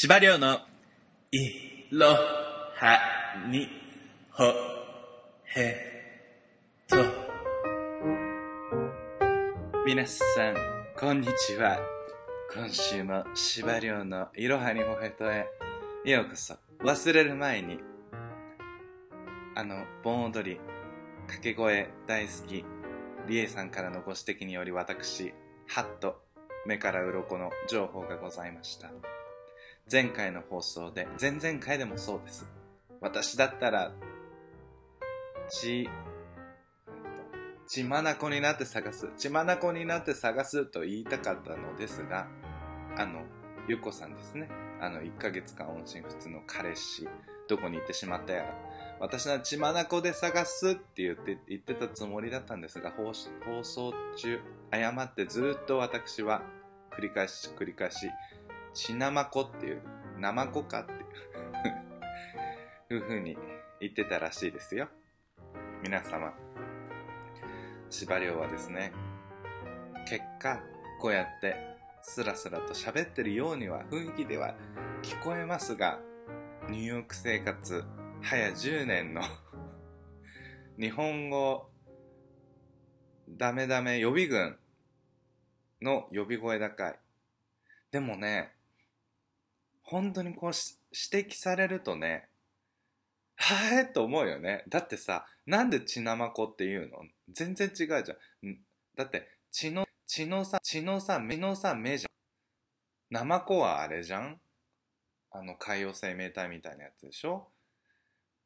司馬のいろはにほへと。皆さん、こんにちは。今週も司馬遼のいろはにほへとへようこそ。忘れる前に、あの、盆踊り、掛け声大好き、りえさんからのご指摘により私、はっと目から鱗の情報がございました。前回の放送で、前々回でもそうです。私だったら、ち、血眼になって探す、血眼になって探すと言いたかったのですが、あの、ゆっこさんですね。あの、1ヶ月間音信不通の彼氏、どこに行ってしまったやら。私は血眼で探すって言って、言ってたつもりだったんですが、放放送中、誤ってずっと私は繰り返し繰り返し、血なまこっていう、なまこかっていういう風に言ってたらしいですよ。皆様、司馬遼はですね、結果、こうやってスラスラと喋ってるようには雰囲気では聞こえますが、ニューヨーク生活早10年の日本語ダメダメ予備軍の呼び声高い。でもね、本当にこう指摘されるとね、はえと思うよね。だってさ、なんで血なまこっていうの？全然違うじゃん。だって血の、血のさ、血のさ、目のさ、目じゃん。ナマコはあれじゃん？あの海洋生命体みたいなやつでしょ？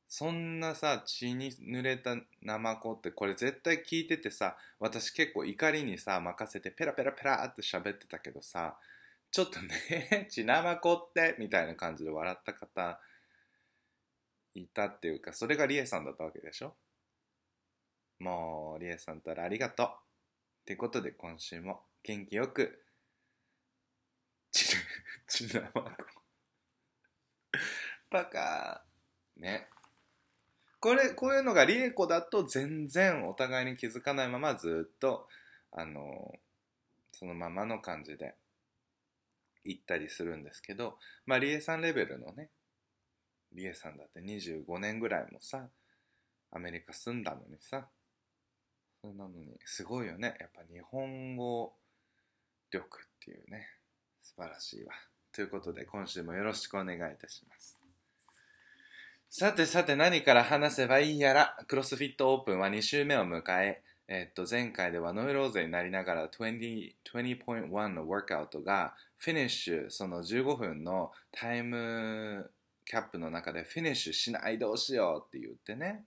そんなさ血に濡れたナマコってこれ絶対聞いててさ私結構怒りにさ任せてペラペラペラって喋ってたけどさちょっとね 血ナマコってみたいな感じで笑った方いたっていうかそれがリエさんだったわけでしょ？もうリエさんったらありがとうってことで今週も元気よく血血ナマコバカ。ね。これこういうのがリエコだと全然お互いに気づかないままずっとあのそのままの感じで。行ったりするんですけどまあリエさんレベルのねリエさんだって25年ぐらいもさアメリカ住んだのにさそれなのにすごいよね。やっぱ日本語力っていうね素晴らしいわ。ということで今週もよろしくお願いいたします。さてさて何から話せばいいやら、クロスフィットオープンは2週目を迎え、えっと、前回ではノイローゼになりながら20.1 20のワークアウトがフィニッシュ、その15分のタイムキャップの中でフィニッシュしないどうしようって言ってね、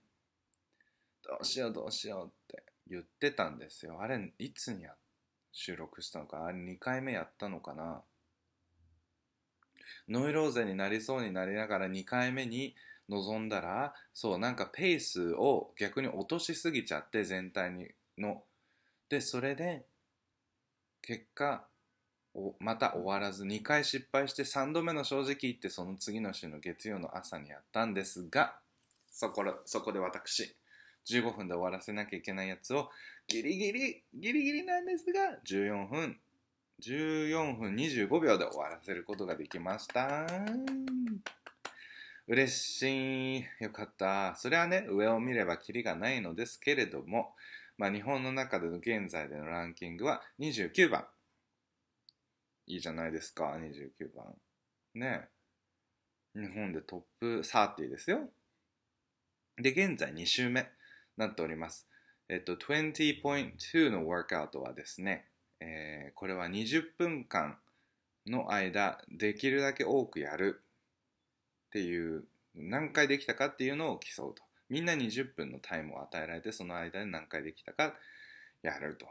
どうしようどうしようって言ってたんですよ。あれ、いつにや収録したのか。あれ2回目やったのかな。ノイローゼになりそうになりながら2回目に望んだらそうなんかペースを逆に落としすぎちゃって全体にの。でそれで結果また終わらず2回失敗して3度目の正直言ってその次の週の月曜の朝にやったんですがそこそこで私15分で終わらせなきゃいけないやつをギリギリギリギリなんですが14分14分25秒で終わらせることができました。嬉しい。よかった。それはね、上を見ればキリがないのですけれども、まあ、日本の中での現在でのランキングは29番。いいじゃないですか、29番。ね日本でトップ30ですよ。で、現在2週目なっております。えっと、20.2のワークアウトはですね、えー、これは20分間の間、できるだけ多くやるっていう何回できたかっていうのを競うと。みんな20分のタイムを与えられてその間で何回できたかやると。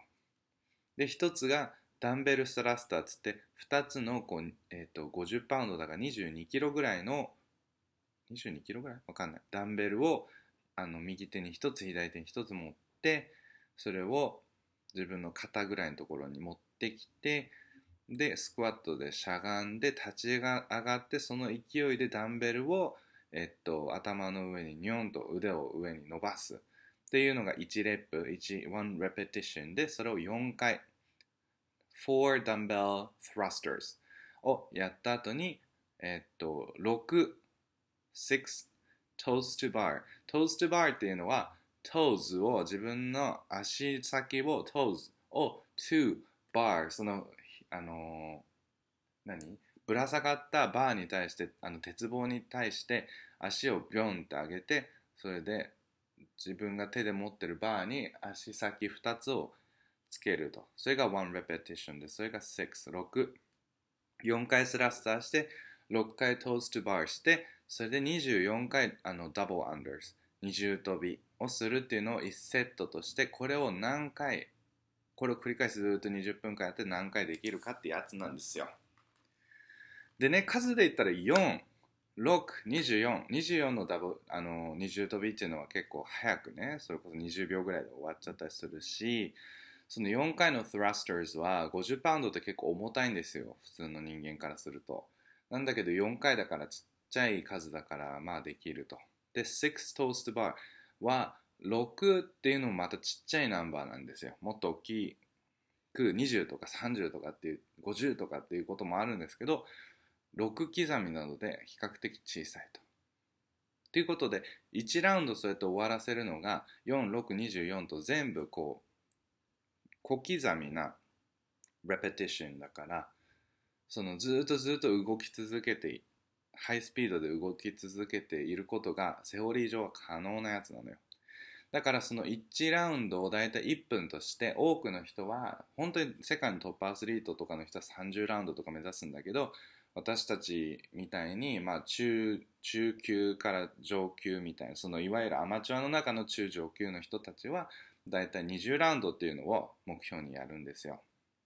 で1つがダンベルストラスターつって2つのこう、えー、と50パウンドだから22キロぐらいの22キロぐらい？わかんない。ダンベルをあの右手に1つ左手に1つ持ってそれを自分の肩ぐらいのところに持ってきてで、スクワットでしゃがんで立ち上がって、その勢いでダンベルを、えっと、頭の上にニョンと腕を上に伸ばす。っていうのが1レップ、1、1 repetition で、それを4回、4 dumbbell thrusters をやった後に、えっと、6、6、トーストバー。トーストバーっていうのは、toes を自分の足先を toes を to bar そのあの何？ぶら下がったバーに対してあの鉄棒に対して足をビョンって上げてそれで自分が手で持ってるバーに足先2つをつけると。それが1 repetition でそれが66 4回スラスターして6回トーストバーしてそれで24回あのダブルアンダース二重跳びをするっていうのを1セットとしてこれを何回これを繰り返しずっと20分間やって何回できるかってやつなんですよでね数で言ったら4 6、24、24のダブあの二重跳びっていうのは結構早くね、それこそ20秒ぐらいで終わっちゃったりするし、その4回の thrusters は50パウンドって結構重たいんですよ、普通の人間からすると。なんだけど4回だからちっちゃい数だからまあできると。で、6 toast bar は6っていうのもまたちっちゃいナンバーなんですよ。もっと大きく20とか30とかっていう50とかっていうこともあるんですけど6刻みなので比較的小さいと。ということで1ラウンドそうやって終わらせるのが4624と全部こう小刻みな repetition だからそのずっとずっと動き続けてハイスピードで動き続けていることがセオリー上は可能なやつなのよ。だからその1ラウンドを大体1分として多くの人は本当に世界のトップアスリートとかの人は30ラウンドとか目指すんだけど私たちみたいに、まあ中、中級から上級みたいなそのいわゆるアマチュアの中の中上級の人たちは大体20ラウンドっていうのを目標にやるんですよ。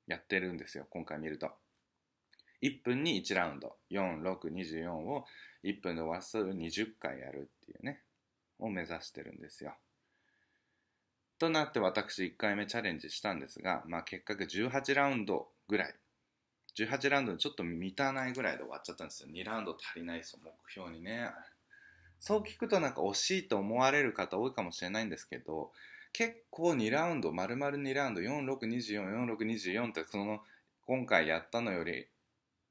やってるんですよ今回見ると。1分に1ラウンド。4624を1分で終わらせる20回やるっていうねを目指してるんですよ。となって私1回目チャレンジしたんですが、まあ、結果18ラウンドぐらい。18ラウンドにちょっと満たないぐらいで終わっちゃったんですよ。2ラウンド足りないですよ目標にね。そう聞くとなんか惜しいと思われる方多いかもしれないんですけど結構2ラウンド丸々2ラウンド46244624ってその今回やったのより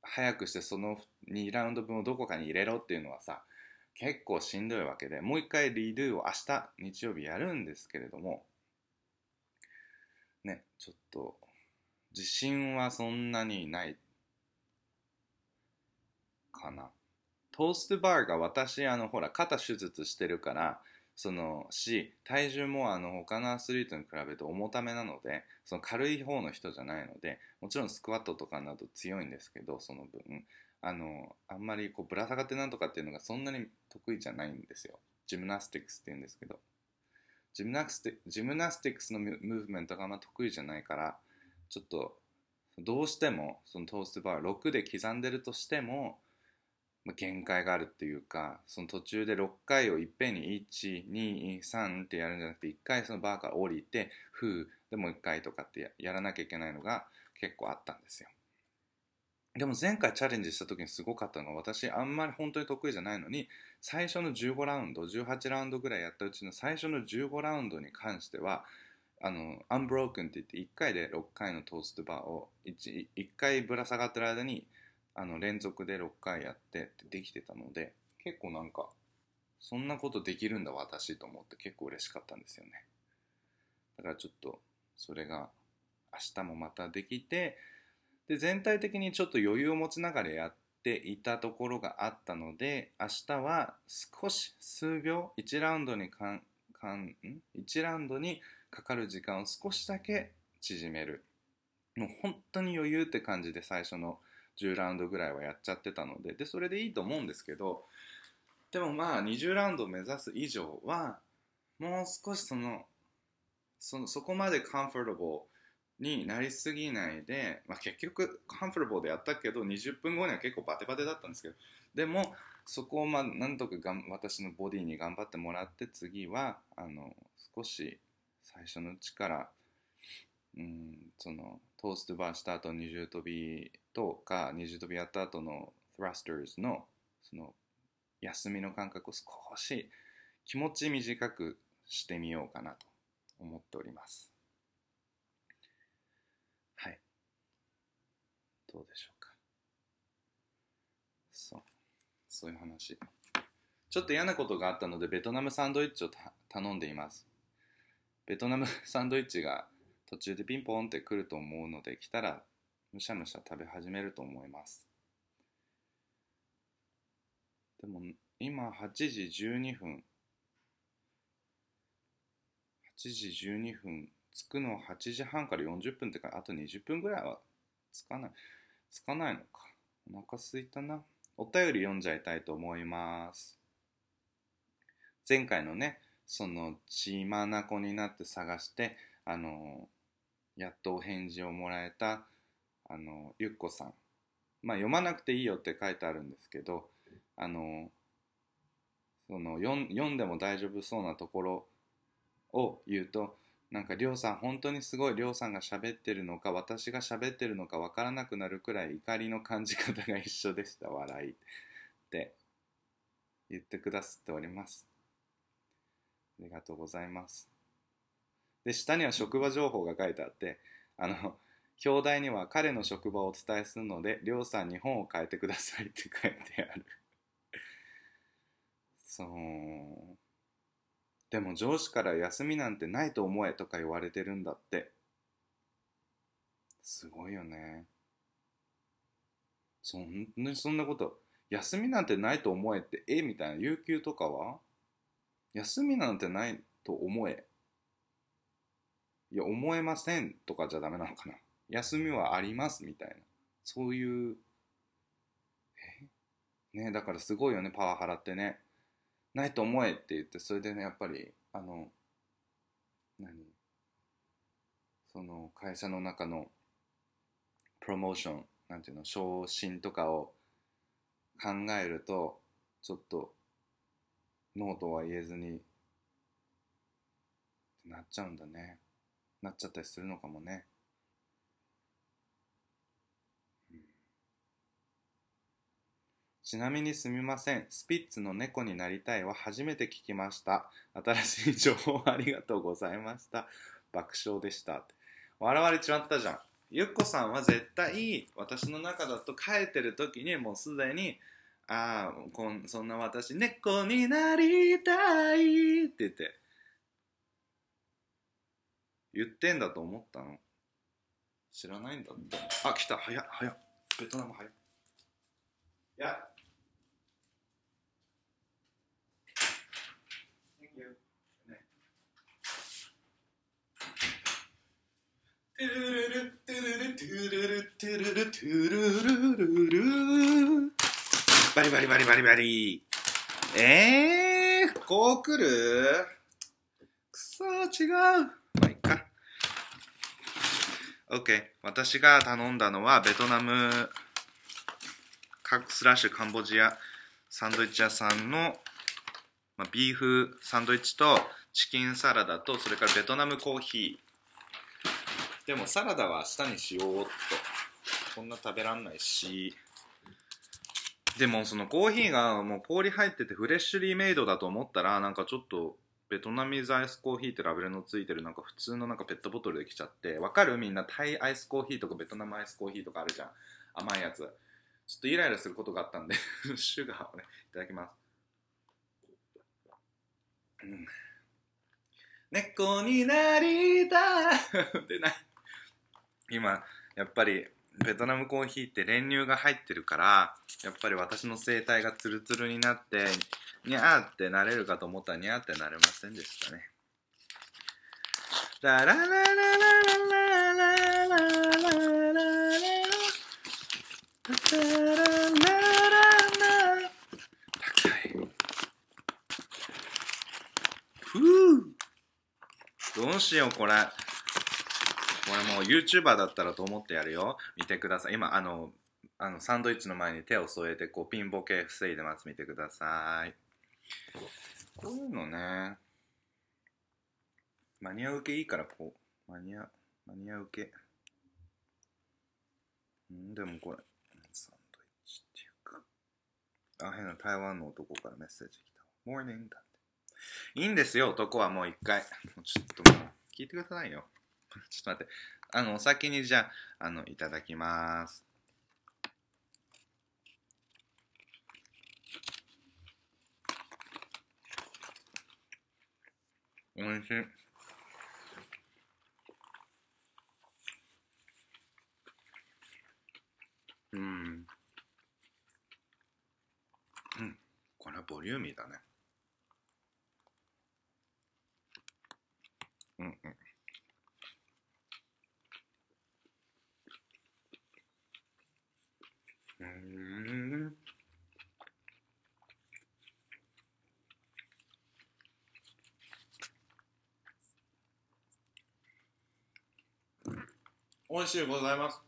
早くしてその2ラウンド分をどこかに入れろっていうのはさ結構しんどいわけでもう一回リードゥを明日日曜日やるんですけれどもねちょっと自信はそんなにない。かな。トーストバーが私あのほら肩手術してるからそのし体重もあの他のアスリートに比べると重ためなのでその軽い方の人じゃないのでもちろんスクワットとかなど強いんですけどその分あのあんまりこうぶら下がってなんとかっていうのがそんなに得意じゃないんですよ。 gymnastics って言うんですけど。ジムナステ gymnastics のムーブメントがあんま得意じゃないからちょっとどうしてもその toes to bar 6で刻んでるとしても限界があるっていうかその途中で6回をいっぺんに123ってやるんじゃなくて1回そのバーから降りてふうでもう1回とかってやらなきゃいけないのが結構あったんですよ。でも前回チャレンジした時にすごかったのが私あんまり本当に得意じゃないのに最初の15ラウンド18ラウンドぐらいやったうちの最初の15ラウンドに関してはあのアンブロークンって言って1回で6回のトーストバーを 1, 1回ぶら下がってる間にあの連続で6回やってできてたので結構なんかそんなことできるんだ私と思って結構嬉しかったんですよね。だからちょっとそれが明日もまたできてで全体的にちょっと余裕を持ちながらやっていたところがあったので明日は少し数秒1ラウンドにかんかん1ラウンドにかかる時間を少しだけ縮める。もう本当に余裕って感じで最初の10ラウンドぐらいはやっちゃってたのででそれでいいと思うんですけどでもまあ20ラウンドを目指す以上はもう少しそのそのそこまでカンフォータブルになりすぎないで、まあ、結局カンフォーでやったけど20分後には結構バテバテだったんですけどでもそこをまあなんとかがん私のボディに頑張ってもらって次はあの少し最初のうちからうんそのトーストバーした後二重跳びとか二重跳びやった後の thrusters のその休みの間隔を少し気持ち短くしてみようかなと思っておりますはいどうでしょうか。そう。そういう話。ちょっと嫌なことがあったのでベトナムサンドイッチを頼んでいます。ベトナムサンドイッチが途中でピンポンって来ると思うので来たらむしゃむしゃ食べ始めると思います。でも今8時12分。8時12分。着くの8時半から40分ってかあと20分ぐらいはつかない。つかないのか。お腹すいたな。お便り読んじゃいたいと思います。前回のねその血まなこになって探してあのやっとお返事をもらえたあのゆっこさん。まあ読まなくていいよって書いてあるんですけどあのその読んでも大丈夫そうなところを言うとなんかりょうさん本当にすごいりょうさんが喋ってるのか私が喋ってるのか分からなくなるくらい怒りの感じ方が一緒でした。笑いって。言ってくださっております。ありがとうございます。で下には職場情報が書いてあってあの表題には彼の職場をお伝えするのでりょうさんに本を変えてくださいって書いてある。そう。でも上司から休みなんてないと思えとか言われてるんだって。すごいよね。そんなそんなこと休みなんてないと思えってえみたいな有給とかは？休みなんてないと思え。いや思えませんとかじゃダメなのかな。休みはありますみたいな。そういうえ？ねだからすごいよねパワハラってね。ないと思えって言ってそれでねやっぱりあの何？その会社の中のプロモーションなんていうの昇進とかを考えるとちょっとノーとは言えずになっちゃうんだね。なっちゃったりするのかもね。ちなみにすみません。スピッツの猫になりたいは初めて聞きました。新しい情報ありがとうございました。爆笑でした。笑われちまったじゃん。ゆっこさんは絶対私の中だと書いてる時にもうすでにああこんそんな私猫になりたいって言って言ってんだと思ったの？知らないんだってあ来た早っ早っベトナム早っいやトゥルルルトゥルルトゥルルトゥルルトゥルルルルバリバリバリバリバリえー、こう来るくそ違うまあいっか OK 私が頼んだのはベトナムカックスラッシュカンボジアサンドイッチ屋さんの、まあ、ビーフサンドイッチとチキンサラダとそれからベトナムコーヒーでもサラダは明日にしようっと。こんな食べらんないし。でもそのコーヒーがもう氷入っててフレッシュリーメイドだと思ったらなんかちょっとベトナミズアイスコーヒーってラベルのついてるなんか普通のなんかペットボトルできちゃってわかる？みんなタイアイスコーヒーとかベトナムアイスコーヒーとかあるじゃん。甘いやつ。ちょっとイライラすることがあったんで シュガーをねいただきます。うん。猫になりたい。でない今やっぱりベトナムコーヒーって練乳が入ってるからやっぱり私の声帯がツルツルになってニャーってなれるかと思ったらニャーってなれませんでしたね。ララララララララララララ高いふうどうしようこれこれもう YouTuber だったらと思ってやるよ。見てください。今、あの、あのサンドイッチの前に手を添えて、こう、ピンボケ防いでます。見てください。こういうのね、マニア受けいいから、こう、マニア、マニア受け。んでもこれ、サンドイッチっていうか。あ、変な台湾の男からメッセージ来た。モーニングだって。いいんですよ、男はもう一回。ちょっともう、聞いてくださいよ。ちょっと待って。あの、お先にじゃあ、あの、いただきます。おいしい。うん。うん。これはボリューミーだね。美味しいございます。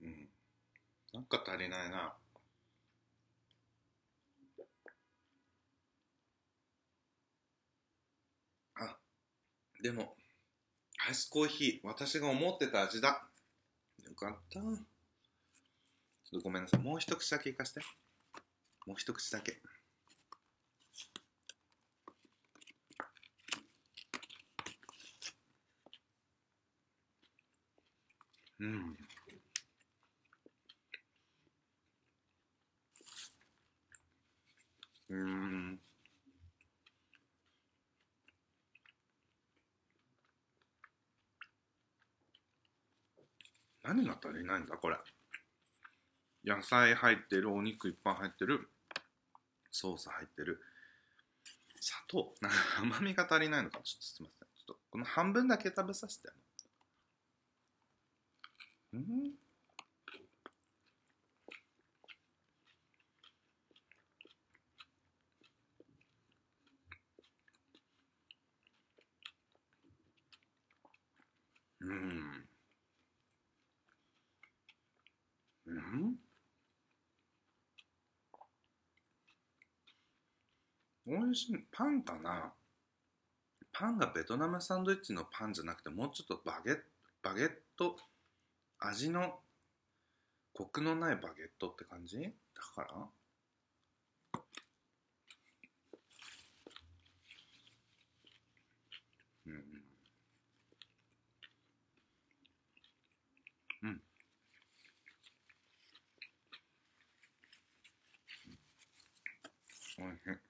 うん。なんか足りないな。あ、でも、アイスコーヒー、私が思ってた味だ。よかった。ちょっとごめんなさい。もう一口だけいかして。もう一口だけ。うん。うん。何が足りないんだこれ。野菜入ってる、お肉いっぱい入ってる、ソース入ってる、砂糖。なんか甘みが足りないのかも。ちょっとすみません。ちょっとこの半分だけ食べさせて。うん。うん。うん。美味しい。パンかなパンがベトナムサンドイッチのパンじゃなくて、もうちょっとバゲッバゲット、味の、コクのないバゲットって感じ？だから？うん。うん。おいしい。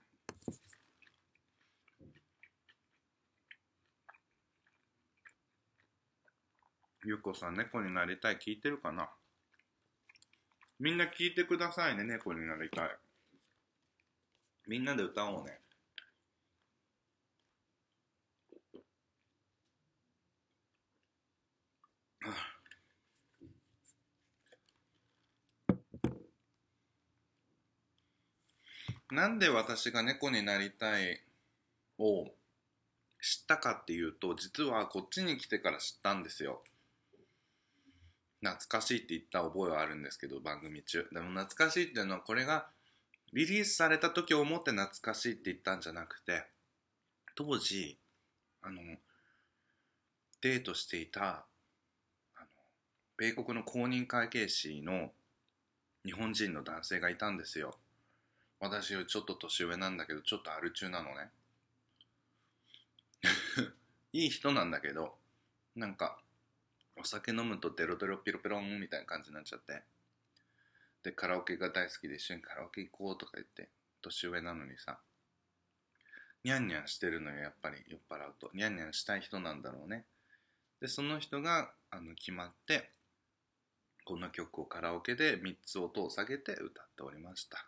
ゆうこさん、猫になりたい聞いてるかな？みんな聞いてくださいね、猫になりたい。みんなで歌おうね。なんで私が猫になりたいを知ったかっていうと、実はこっちに来てから知ったんですよ。懐かしいって言った覚えはあるんですけど、番組中。でも懐かしいっていうのは、これがリリースされた時を思って懐かしいって言ったんじゃなくて、当時、あの、デートしていた、あの、米国の公認会計士の日本人の男性がいたんですよ。私よりちょっと年上なんだけど、ちょっとアル中なのね。いい人なんだけど、なんか、お酒飲むとデロデロピロピロンみたいな感じになっちゃって。で、カラオケが大好きで一緒にカラオケ行こうとか言って、年上なのにさ、ニャンニャンしてるのよ、やっぱり酔っ払うと。ニャンニャンしたい人なんだろうね。で、その人があの決まって、この曲をカラオケで3つ音を下げて歌っておりました。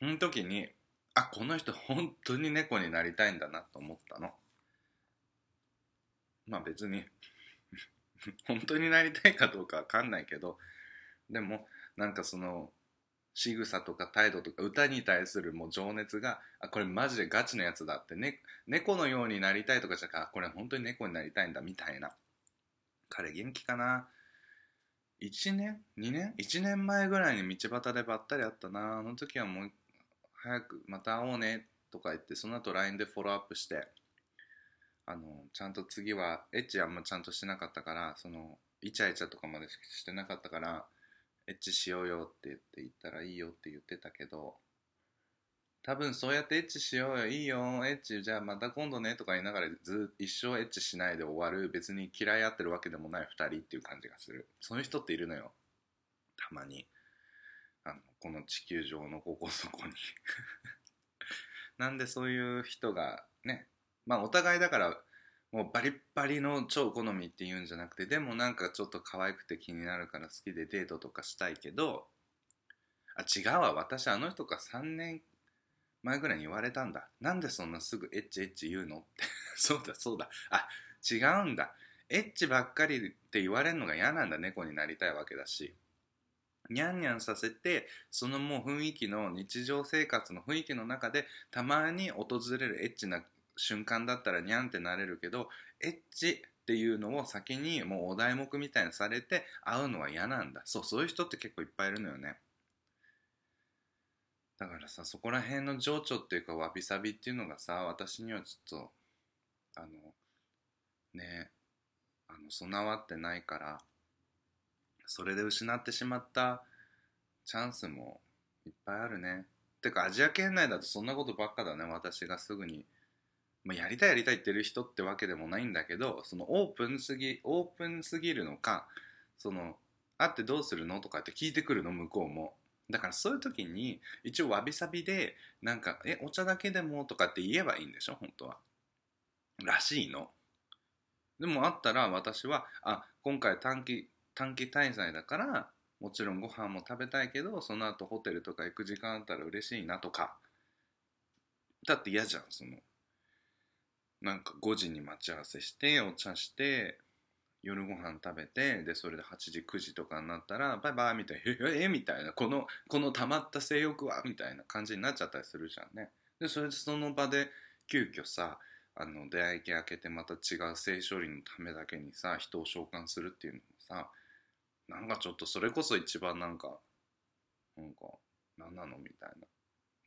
その時に、あ、この人本当に猫になりたいんだなと思ったの。まあ別に 本当になりたいかどうかわかんないけど、でもなんかその仕草とか態度とか歌に対するもう情熱が、あ、これマジでガチのやつだって、ね、猫のようになりたいとかじゃなく、これ本当に猫になりたいんだみたいな。彼元気かな？1年 ?2 年 ?1 年前ぐらいに道端でばったり会ったな。あの時はもう早くまた会おうねとか言って、その後 LINE でフォローアップして、あの、ちゃんと次は、エッチあんまちゃんとしてなかったから、その、イチャイチャとかまでしてなかったから、エッチしようよって言って言ったらいいよって言ってたけど、多分そうやってエッチしようよ、いいよ、エッチ、じゃあまた今度ねとか言いながらず一生エッチしないで終わる、別に嫌い合ってるわけでもない二人っていう感じがする。そういう人っているのよ。たまに。あの、この地球上のここそこに なんでそういう人がねまあお互いだからもうバリッバリの超好みっていうんじゃなくてでもなんかちょっと可愛くて気になるから好きでデートとかしたいけどあ違うわ。私あの人が3年前ぐらいに言われたんだ。なんでそんなすぐエッチエッチ言うのって。そうだそうだ。あ違うんだ。エッチばっかりって言われるのが嫌なんだ。猫になりたいわけだし。ニャンニャンさせてそのもう雰囲気の日常生活の雰囲気の中でたまに訪れるエッチな瞬間だったらニャンってなれるけどエッチっていうのを先にもうお題目みたいにされて会うのは嫌なんだ。そうそういう人って結構いっぱいいるのよね。だからさそこら辺の情緒っていうかわびさびっていうのがさ私にはちょっとあのねあの備わってないからそれで失ってしまったチャンスもいっぱいあるね。てかアジア圏内だとそんなことばっかだね私がすぐに、まあ、やりたいやりたいって言ってる人ってわけでもないんだけどそのオープンすぎオープンすぎるのかその会ってどうするのとかって聞いてくるの向こうも。だからそういう時に一応わびさびでなんか「えお茶だけでも」とかって言えばいいんでしょ本当は。らしいの。でもあったら私はあ今回短期短期滞在だからもちろんご飯も食べたいけどその後ホテルとか行く時間あったら嬉しいなとか。だって嫌じゃんその。なんか5時に待ち合わせしてお茶して夜ご飯食べてでそれで8時9時とかになったらバイバイみたいな「ええみたいなこのこの溜まった性欲はみたいな感じになっちゃったりするじゃんね。でそれでその場で急遽さあの出会い系開けてまた違う性処理のためだけにさ人を召喚するっていうのもさなんかちょっとそれこそ一番なんかなんか何なの？みたい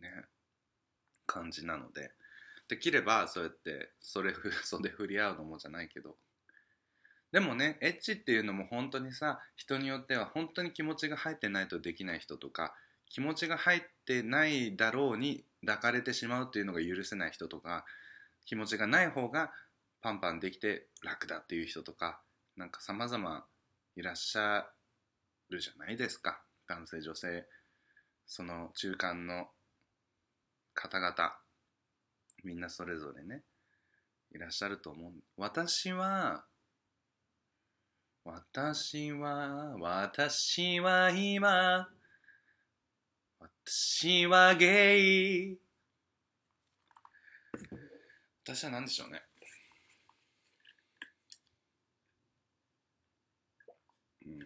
なね感じなので。できればそうやってそれ袖 振り合うのもじゃないけど。でもねエッチっていうのも本当にさ人によっては本当に気持ちが入ってないとできない人とか気持ちが入ってないだろうに抱かれてしまうっていうのが許せない人とか気持ちがない方がパンパンできて楽だっていう人とかなんか様々いらっしゃるじゃないですか。男性女性その中間の方々。みんなそれぞれねいらっしゃると思う私は私は私は今私はゲイ。私は何でしょうね。うん。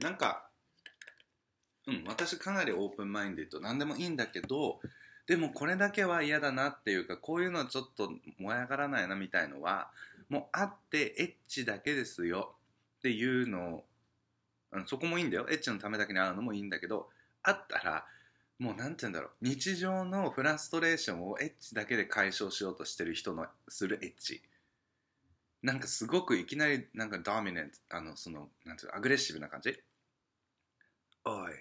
なんかうん私かなりオープンマインデッド何でもいいんだけどでもこれだけは嫌だなっていうかこういうのはちょっと燃え上がらないなみたいのはもうあってエッチだけですよ。っていうのあのそこもいいんだよ。エッチのためだけに会うのもいいんだけどあったらもうなんて言うんだろう。日常のフラストレーションをエッチだけで解消しようとしてる人のするエッチ。なんかすごくいきなりなんかドミネントあのそのなんていうのアグレッシブな感じおい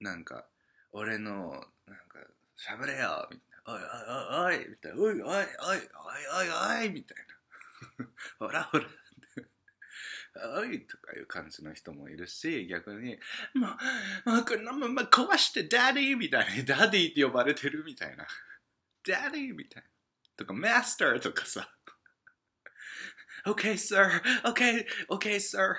なんか俺のなんか喋れよみたいなおいおいおいおいみたいなおいおいおいおいおいみたいな ほらほらおいとかいう感じの人もいるし、逆に、もう、もうこのまま壊してダディーみたいな、ダディーって呼ばれてるみたいな。ダディーみたいな。とか、マスターとかさ。OK, sir. OK, OK, sir.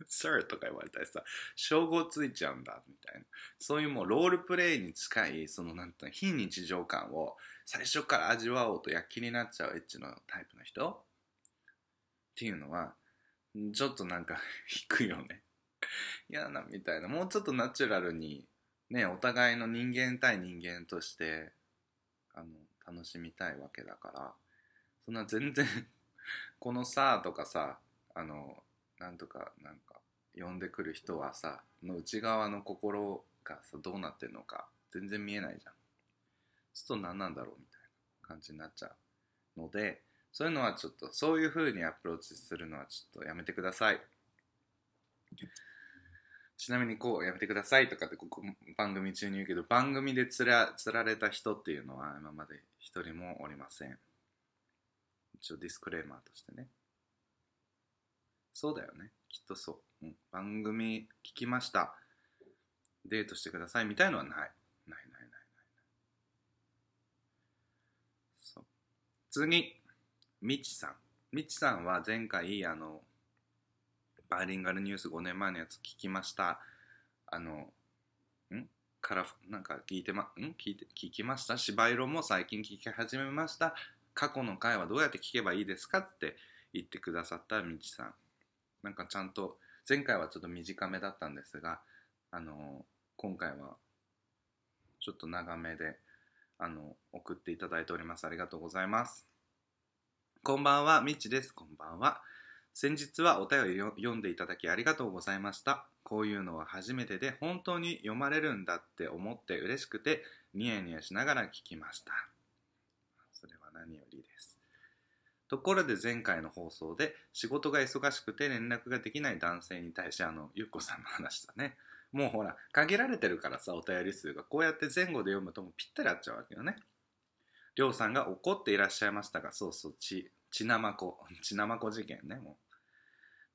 sir とか言われたりさ、称号ついちゃうんだ、みたいな。そういうもうロールプレイに近い、そのなんていうの、非日常感を最初から味わおうと躍起になっちゃうエッチのタイプの人？っていうのは、ちょっとなんか引くよね。嫌なみたいな。もうちょっとナチュラルにねお互いの人間対人間としてあの楽しみたいわけだから。そんな全然このさとかさあのなんとかなんか呼んでくる人はさの内側の心がさどうなってるのか全然見えないじゃん。ちょっと何なんだろうみたいな感じになっちゃうのでそういうのはちょっとそういう風にアプローチするのはちょっとやめてください。ちなみにこうやめてくださいとかってここ番組中に言うけど番組でつらつられた人っていうのは今まで一人もおりません。一応ディスクレーマーとしてね。そうだよね。きっとそう、うん、番組聞きました。デートしてくださいみたいのはない。ないないないない次、みちさん。みちさんは前回、あの、バイリンガルニュース5年前のやつ聞きました。あの、ん？から、なんか聞いてま、ん？聞いて、聞きました？芝色も最近聞き始めました。過去の回はどうやって聞けばいいですか？って言ってくださったみちさん。なんかちゃんと、前回はちょっと短めだったんですが、あの、今回はちょっと長めで、あの、送っていただいております。ありがとうございます。こんばんは、みちです。こんばんは。先日はお便りを読んでいただきありがとうございました。こういうのは初めてで本当に読まれるんだって思って嬉しくてニヤニヤしながら聞きました。それは何より。ところで前回の放送で仕事が忙しくて連絡ができない男性に対してあのゆっこさんの話だね。もうほら限られてるからさお便り数がこうやって前後で読むともぴったり合っちゃうわけよね。りょうさんが怒っていらっしゃいましたがそうそうちちなまこ ちなまこ事件ねもう。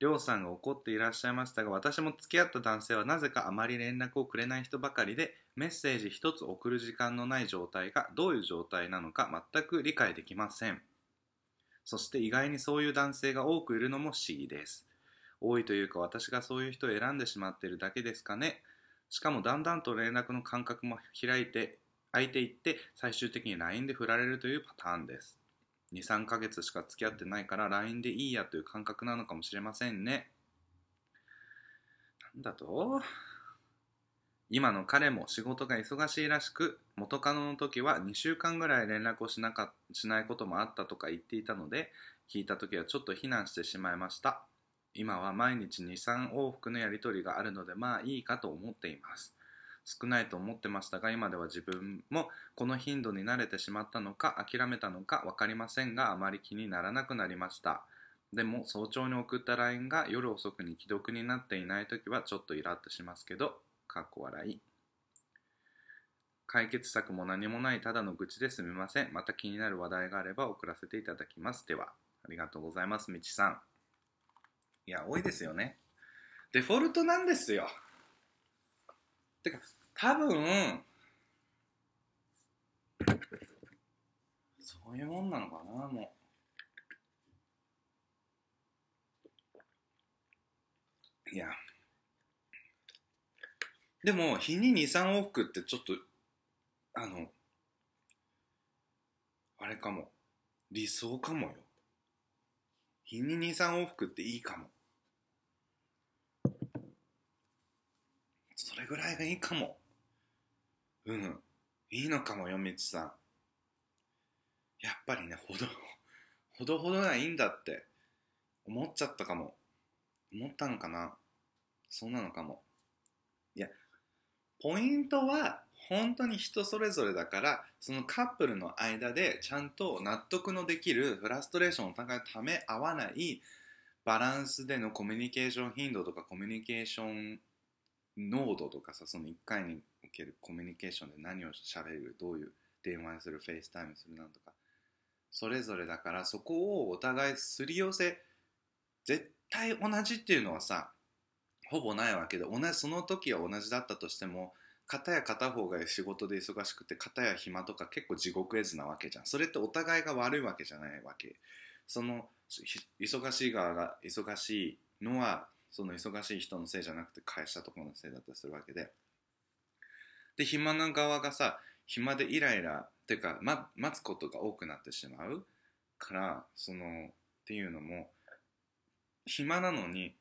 りょうさんが怒っていらっしゃいましたが私も付き合った男性はなぜかあまり連絡をくれない人ばかりでメッセージ一つ送る時間のない状態がどういう状態なのか全く理解できませんそして意外にそういう男性が多くいるのも不思議です。多いというか私がそういう人を選んでしまっているだけですかね。しかもだんだんと連絡の間隔も開いて空いていって最終的に LINE で振られるというパターンです。23ヶ月しか付き合ってないから LINE でいいやという感覚なのかもしれませんね。なんだと？今の彼も仕事が忙しいらしく元カノの時は2週間ぐらい連絡をしなかしないこともあったとか言っていたので聞いた時はちょっと非難してしまいました。今は毎日23往復のやり取りがあるのでまあいいかと思っています。少ないと思ってましたが今では自分もこの頻度に慣れてしまったのか諦めたのか分かりませんがあまり気にならなくなりました。でも早朝に送った LINE が夜遅くに既読になっていない時はちょっとイラッとしますけどかっこ笑い。解決策も何もないただの愚痴ですみません。また気になる話題があれば送らせていただきます。ではありがとうございますみちさん。いや多いですよね。デフォルトなんですよ。てか多分そういうもんなのかなもう。いやでも日に23往復ってちょっとあのあれかも。理想かもよ。日に23往復っていいかも。それぐらいがいいかも。うん。いいのかもよみちさん。やっぱりねほどほどほどがいいんだって思っちゃったかも。思ったのかな。そうなのかも。ポイントは本当に人それぞれだからそのカップルの間でちゃんと納得のできるフラストレーションをお互いため合わないバランスでのコミュニケーション頻度とかコミュニケーション濃度とかさその1回におけるコミュニケーションで何をしゃべるどういう電話にする FaceTime するなんとかそれぞれだからそこをお互いすり寄せ絶対同じっていうのはさほぼないわけで同じその時は同じだったとしても片や片方が仕事で忙しくて片や暇とか結構地獄絵図なわけじゃん。それってお互いが悪いわけじゃないわけ。その忙しい側が忙しいのはその忙しい人のせいじゃなくて会社とかのせいだったりするわけで。で暇な側がさ暇でイライラっていうか、ま、待つことが多くなってしまうからそのっていうのも暇なのに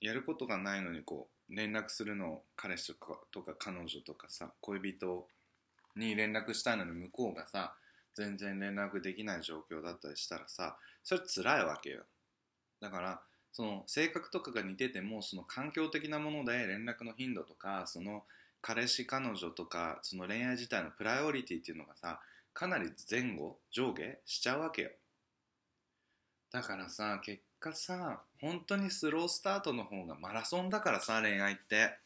やることがないのにこう連絡するのを彼氏とかとか彼女とかさ恋人に連絡したいのに向こうがさ全然連絡できない状況だったりしたらさそれ辛いわけよ。だからその性格とかが似ててもその環境的なもので連絡の頻度とかその彼氏彼女とかその恋愛自体のプライオリティっていうのがさかなり前後上下しちゃうわけよ。だからさ結果さ本当にスロースタートの方がマラソンだからさ恋愛って。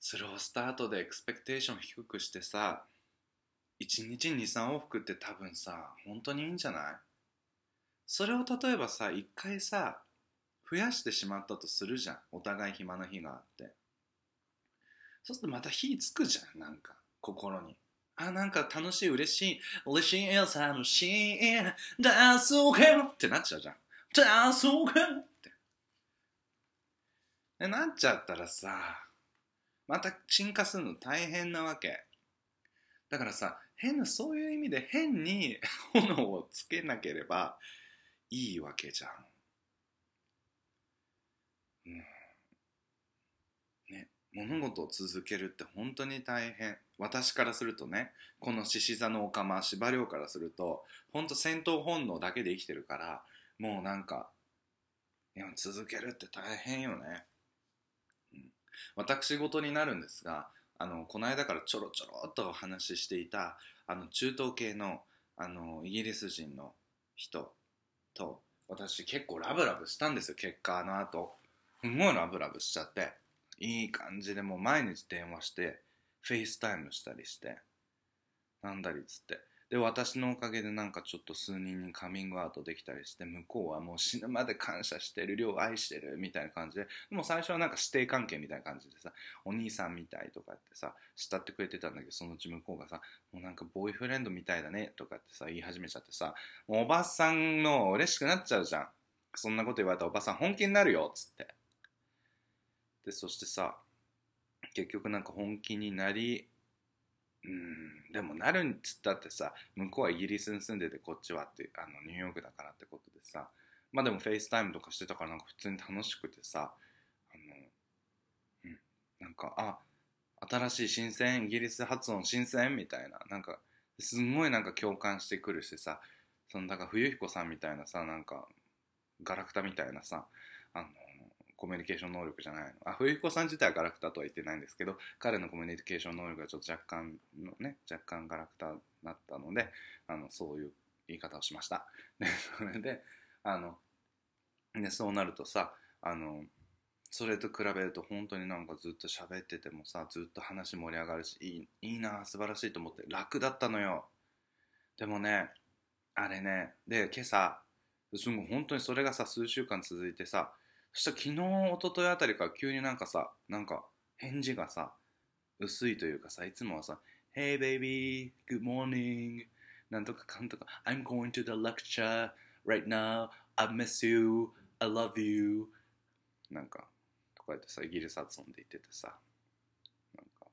スロースタートでエクスペクテーション低くしてさ1日23往復って多分さ本当にいいんじゃない？それを例えばさ一回さ増やしてしまったとするじゃん。お互い暇な日があって。そうするとまた火つくじゃんなんか心に。あ、なんか楽しい、嬉しい、嬉しい、楽しい、ダンスをけってなっちゃうじゃん。ダンスをけって。で、なっちゃったらさ、また進化するの大変なわけ。だからさ、変な、そういう意味で変に炎をつけなければいいわけじゃ。ん。ね、物事を続けるって本当に大変。私からするとね、この獅子座のオカマ、司馬遼からすると、本当戦闘本能だけで生きてるから、もうなんか、いや続けるって大変よね。うん、私事になるんですが、あのこの間からちょろちょろっとお話ししていたあの中東系のあのイギリス人の人と私結構ラブラブしたんですよ結果あの後すごいラブラブしちゃっていい感じでもう毎日電話して FaceTime したりしてなんだりつって。で私のおかげでなんかちょっと数人にカミングアウトできたりして向こうはもう死ぬまで感謝してるリョウ愛してるみたいな感じでもう最初はなんか師弟関係みたいな感じでさお兄さんみたいとかってさ慕ってくれてたんだけどそのうち向こうがさもうなんかボーイフレンドみたいだねとかってさ言い始めちゃってさもうおばさんの嬉しくなっちゃうじゃん。そんなこと言われたらおばさん本気になるよつって。でそしてさ結局なんか本気になりうんでもなるんつったってさ向こうはイギリスに住んでてこっちはってあのニューヨークだからってことでさまあでも FaceTime とかしてたからなんか普通に楽しくてさあのうんなんかあ新しい新鮮イギリス発音新鮮みたいななんかすんごいなんか共感してくるしさそのだから冬彦さんみたいなさなんかガラクタみたいなさあのコミュニケーション能力じゃないの？あ冬彦さん自体はガラクタとは言ってないんですけど彼のコミュニケーション能力がちょっと若干のね若干ガラクタだったのであのそういう言い方をしました。でそれであのでそうなるとさあのそれと比べると本当になんかずっと喋っててもさずっと話盛り上がるしいいいいな素晴らしいと思って楽だったのよ。でもねあれねで今朝すごい本当にそれがさ数週間続いてさそしたら昨日一昨日あたりから急になんかさなんか返事がさ薄いというかさいつもはさ「Hey baby good morning」なんとかかんとか「I'm going to the lecture right now I miss you I love you」なんかとか言ってさイギリス発音で言っててさなんか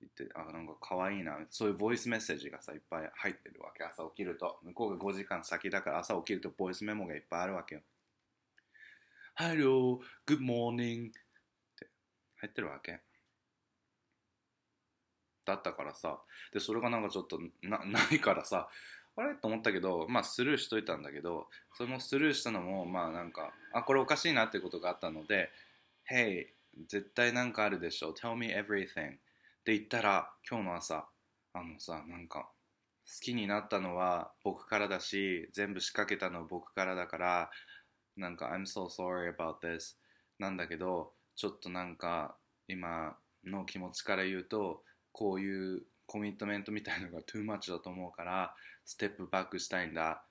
言ってあなんか可愛いなそういうボイスメッセージがさいっぱい入ってるわけ。朝起きると向こうが5時間先だから朝起きるとボイスメモがいっぱいあるわけよ。Hello, good morning. って入ってるわけ。だったからさ。でそれがなんかちょっとな ないからさ。あれ？と思ったけどまあスルーしといたんだけどそれもスルーしたのもまあなんかあこれおかしいなってことがあったので「Hey 絶対なんかあるでしょ。Tell me everything」って言ったら今日の朝あのさなんか好きになったのは僕からだし全部仕掛けたの僕からだからなんか I'm so sorry about this なんだけどちょっとなんか今の気持ちから言うとこういうコミットメントみたいのが too much だと思うからステップバックしたいんだ。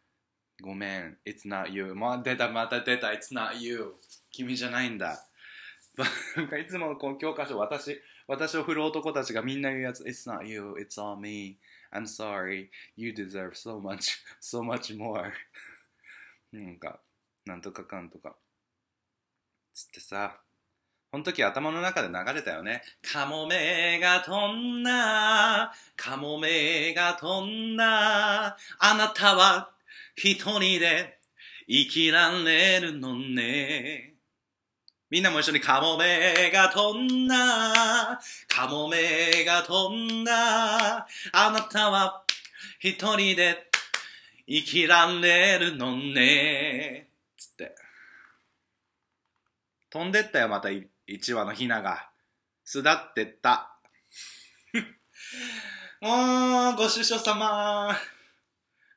ごめん It's not you まあ出たまた出た It's not you 君じゃないんだ。なんかいつものこの教科書私私を振る男たちがみんな言うやつ。It's not you It's all me I'm sorry You deserve so much so much more なんかなんとかかんとかつってさこの時頭の中で流れたよね。カモメが飛んだ、カモメが飛んだ、あなたは一人で生きられるのね。みんなも一緒にカモメが飛んだ、カモメが飛んだ、あなたは一人で生きられるのね。飛んでったよ、また一羽のヒナが。巣立ってった。もう、ご主所様。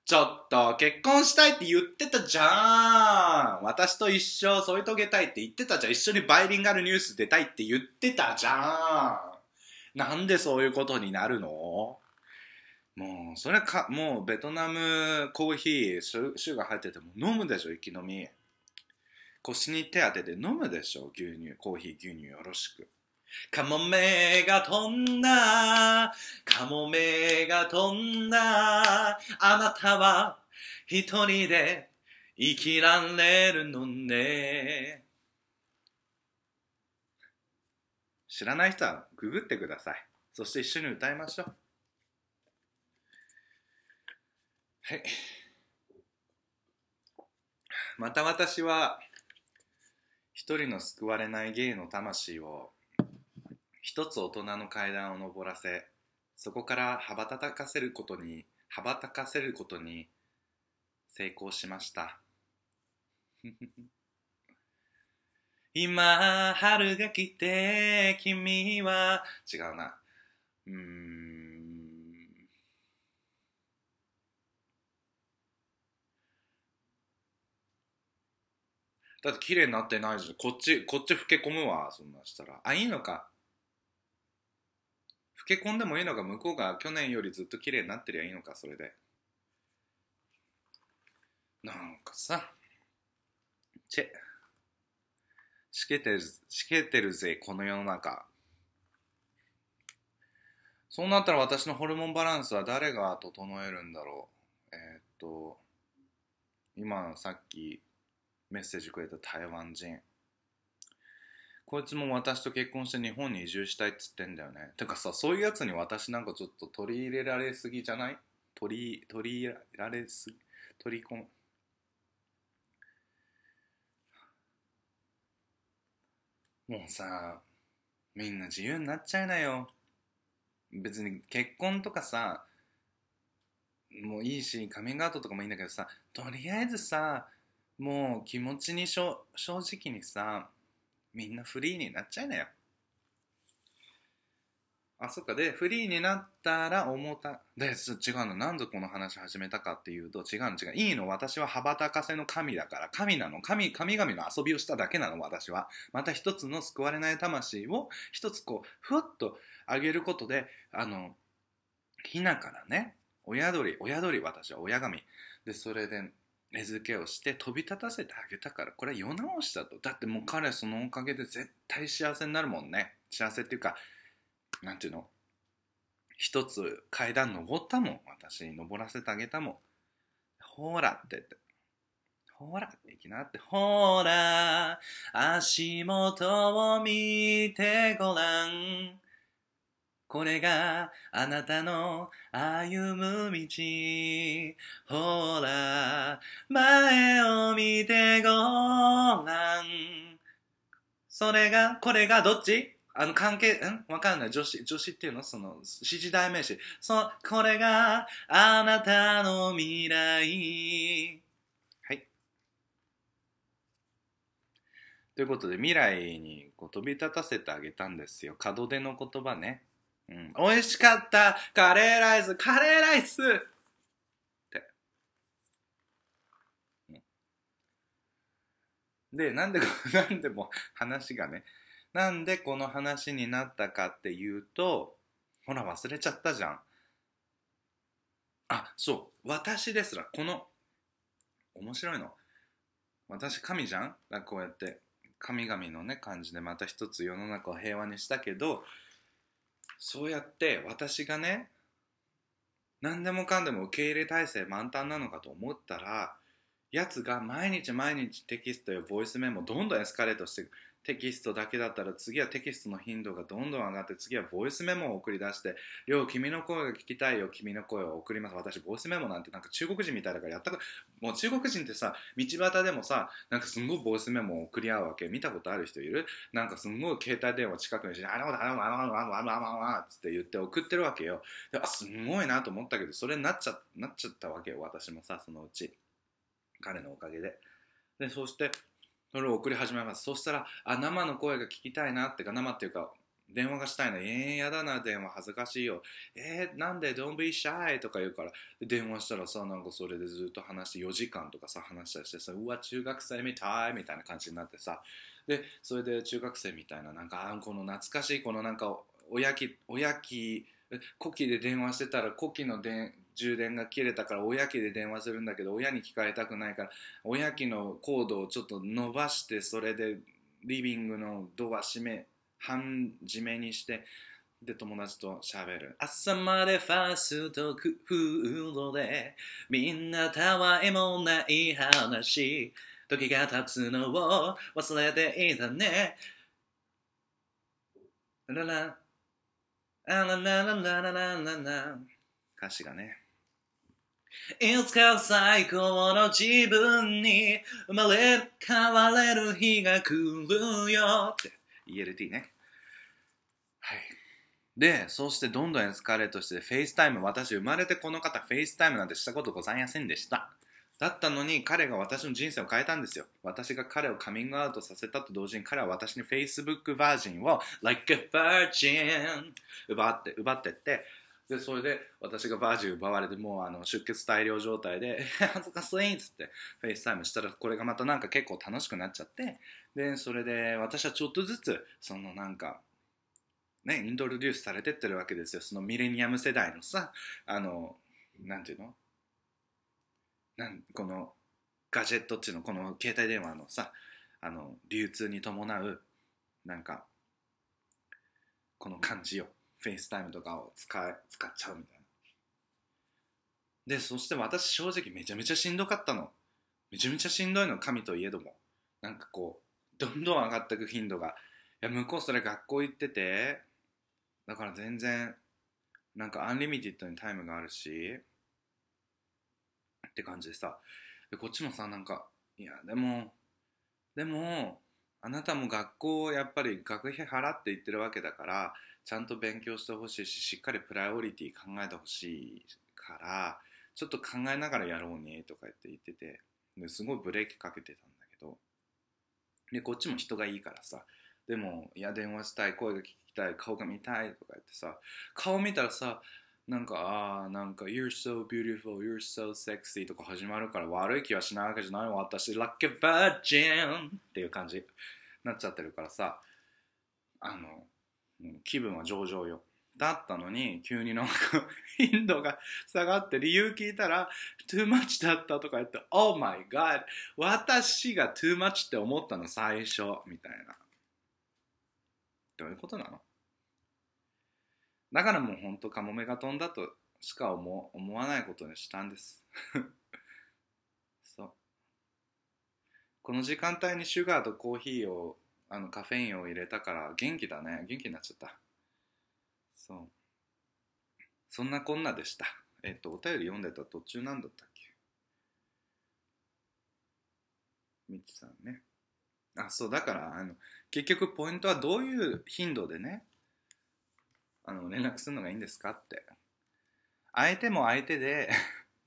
ちょっと、結婚したいって言ってたじゃん。私と一生添い遂げたいって言ってたじゃん。一緒にバイリンガルニュース出たいって言ってたじゃん。なんでそういうことになるの？もう、それか、もうベトナムコーヒー、シュシュガー入ってても飲むでしょ、生き飲み。腰に手当てて飲むでしょ牛乳コーヒー牛乳よろしくカモメが飛んだ、カモメが飛んだ、あなたは一人で生きられるのね。知らない人はググってください。そして一緒に歌いましょう。はい。また私は一人の救われない芸の魂を一つ大人の階段を登らせそこから羽ばたかせることに羽ばたかせることに成功しました。今春が来て君は違うな。うん。だって綺麗になってないじゃんこっちこっち老け込むわそんなしたら。あいいのか。老け込んでもいいのか。向こうが去年よりずっと綺麗になってりゃいいのかそれで。なんかさ。チェ。しけてるしけてるぜこの世の中。そうなったら私のホルモンバランスは誰が整えるんだろう。えーっと今さっきメッセージくれた台湾人。こいつも私と結婚して日本に移住したいっつってんだよね。てかさそういうやつに私なんかちょっと取り入れられすぎじゃない？取り取り入れられすぎ？取り込む？もうさみんな自由になっちゃいなよ。別に結婚とかさもういいしカミングアウトとかもいいんだけどさとりあえずさもう気持ちにしょ正直にさみんなフリーになっちゃいなよ。あそっか。でフリーになったら思った。で違うの。なんでこの話始めたかっていうと違うの。違う。いいの。私は羽ばたかせの神だから。神なの。神神々の遊びをしただけなの。私は。また一つの救われない魂を一つこうふわっと上げることであのひなからね親鳥親鳥私は親神。でそれで餌付けをして飛び立たせてあげたからこれは世直しだと。だってもう彼そのおかげで絶対幸せになるもんね。幸せっていうかなんていうの？一つ階段登ったもん。私に登らせてあげたもん。ほらってって。ほらって行きなって。ほら足元を見てごらん。これがあなたの歩む道。ほら前を見てごらん。それがこれがどっち？あの関係ん？わかんない。女子女子っていうの？その指示代名詞。そうこれがあなたの未来。はい。ということで未来にこう飛び立たせてあげたんですよ。門出の言葉ね。うん、美味しかった。カレーライス。カレーライス。って、でなんで なんでも話がね。なんでこの話になったかっていうとほら忘れちゃったじゃん。あそう。私ですらこの面白いの。私神じゃん？だこうやって神々のね感じでまた一つ世の中を平和にしたけどそうやって私がね何でもかんでも受け入れ体制満タンなのかと思ったらやつが毎日毎日テキストやボイスメモどんどんエスカレートしていく。テキストだけだったら次はテキストの頻度がどんどん上がって次はボイスメモを送り出して「よう君の声が聞きたいよ君の声を送ります」私ボイスメモなんてなんか中国人みたいだからやったかもう中国人ってさ道端でもさなんかすんごいボイスメモを送り合うわけ。見たことある人いる？なんかすんごい携帯電話近くにして「あのあのあのあのあのあのあのあのあの」って言って送ってるわけよであすごいなと思ったけどそれになっちゃなっちゃったわけよ私もさそのうち彼のおかげででそしてそれを送り始めます。そしたらあ生の声が聞きたいなってか生っていうか電話がしたいなえー、やだな電話。恥ずかしいよ。えー、なんで？Don't be shy とか言うから。電話したらさなんかそれでずっと話して4時間とかさ話したりしてさうわ中学生みたいみたいな感じになってさ。でそれで中学生みたいななんかあこの懐かしいこのなんかおやきおやきコキで電話してたらコキの電充電が切れたから親機で電話するんだけど親に聞かれたくないから親機のコードをちょっと伸ばしてそれでリビングのドア閉め半締めにしてで友達と喋る。朝までファーストフードでみんなたわいもない話。時が経つのを忘れていたね。ララ。あらららららららら。歌詞がね。いつか最高の自分に生まれ変われる日が来るよって ELT ね。はい。で、そうしてどんどんエスカレートして、 FaceTime、私生まれてこの方、 FaceTime なんてしたことございませんでした。だったのに彼が私の人生を変えたんですよ。私が彼をカミングアウトさせたと同時に彼は私に Facebook バージンを Like a Virgin 奪って、奪ってって、で、それで私がバージン奪われてもうあの出血大量状態で 恥ずかしいっつってFaceTime したらこれがまたなんか結構楽しくなっちゃってで、それで私はちょっとずつそのなんかね、 introduce されてってるわけですよ。そのミレニアム世代のさ、あの、なんていうの？なんこのガジェットっていうのこの携帯電話のさあの流通に伴うなんかこの感じよ FaceTime とかを使使っちゃうみたいな。でそして私正直めちゃめちゃしんどかったの。めちゃめちゃしんどいの神といえども。なんかこうどんどん上がっていく頻度が。いや向こうそれ学校行ってて。だから全然なんかアンリミティッドにタイムがあるし。って感じでさ。でこっちもさなんかいやでもでもあなたも学校をやっぱり学費払って行ってるわけだからちゃんと勉強してほしいししっかりプライオリティ考えてほしいからちょっと考えながらやろうねとか言って言っててですごいブレーキかけてたんだけどでこっちも人がいいからさでもいや電話したい声が聞きたい顔が見たいとか言ってさ顔見たらさなんか、ああ、なんか、You're so beautiful, you're so sexy とか始まるから悪い気はしないわけじゃないわ。私、Like a virgin っていう感じになっちゃってるからさ、あの、気分は上々よ。だったのに、急になんか、頻度が下がって理由聞いたら、too much だったとか言って、Oh my god! 私が too much って思ったの最初、みたいな。どういうことなの？だからもうほんとカモメが飛んだとしか思思わないことにしたんです。そう。この時間帯にシュガーとコーヒーを、あのカフェインを入れたから元気だね。元気になっちゃった。そう。そんなこんなでした。えっと、お便り読んでた途中なんだったっけ？みちさんね。あ、そう、だから、あの、結局ポイントはどういう頻度でね、あの連絡するのがいいんですかって相手も相手で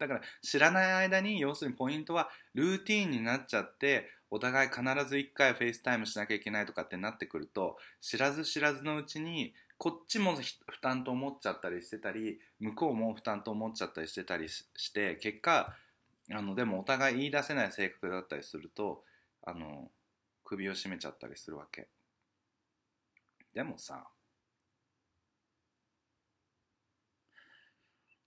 だから知らない間に要するにポイントはルーティーンになっちゃってお互い必ず1回 FaceTime しなきゃいけないとかってなってくると知らず知らずのうちにこっちも負担と思っちゃったりしてたり向こうも負担と思っちゃったりしてたりして結果あのでもお互い言い出せない性格だったりするとあの首を絞めちゃったりするわけ。でもさ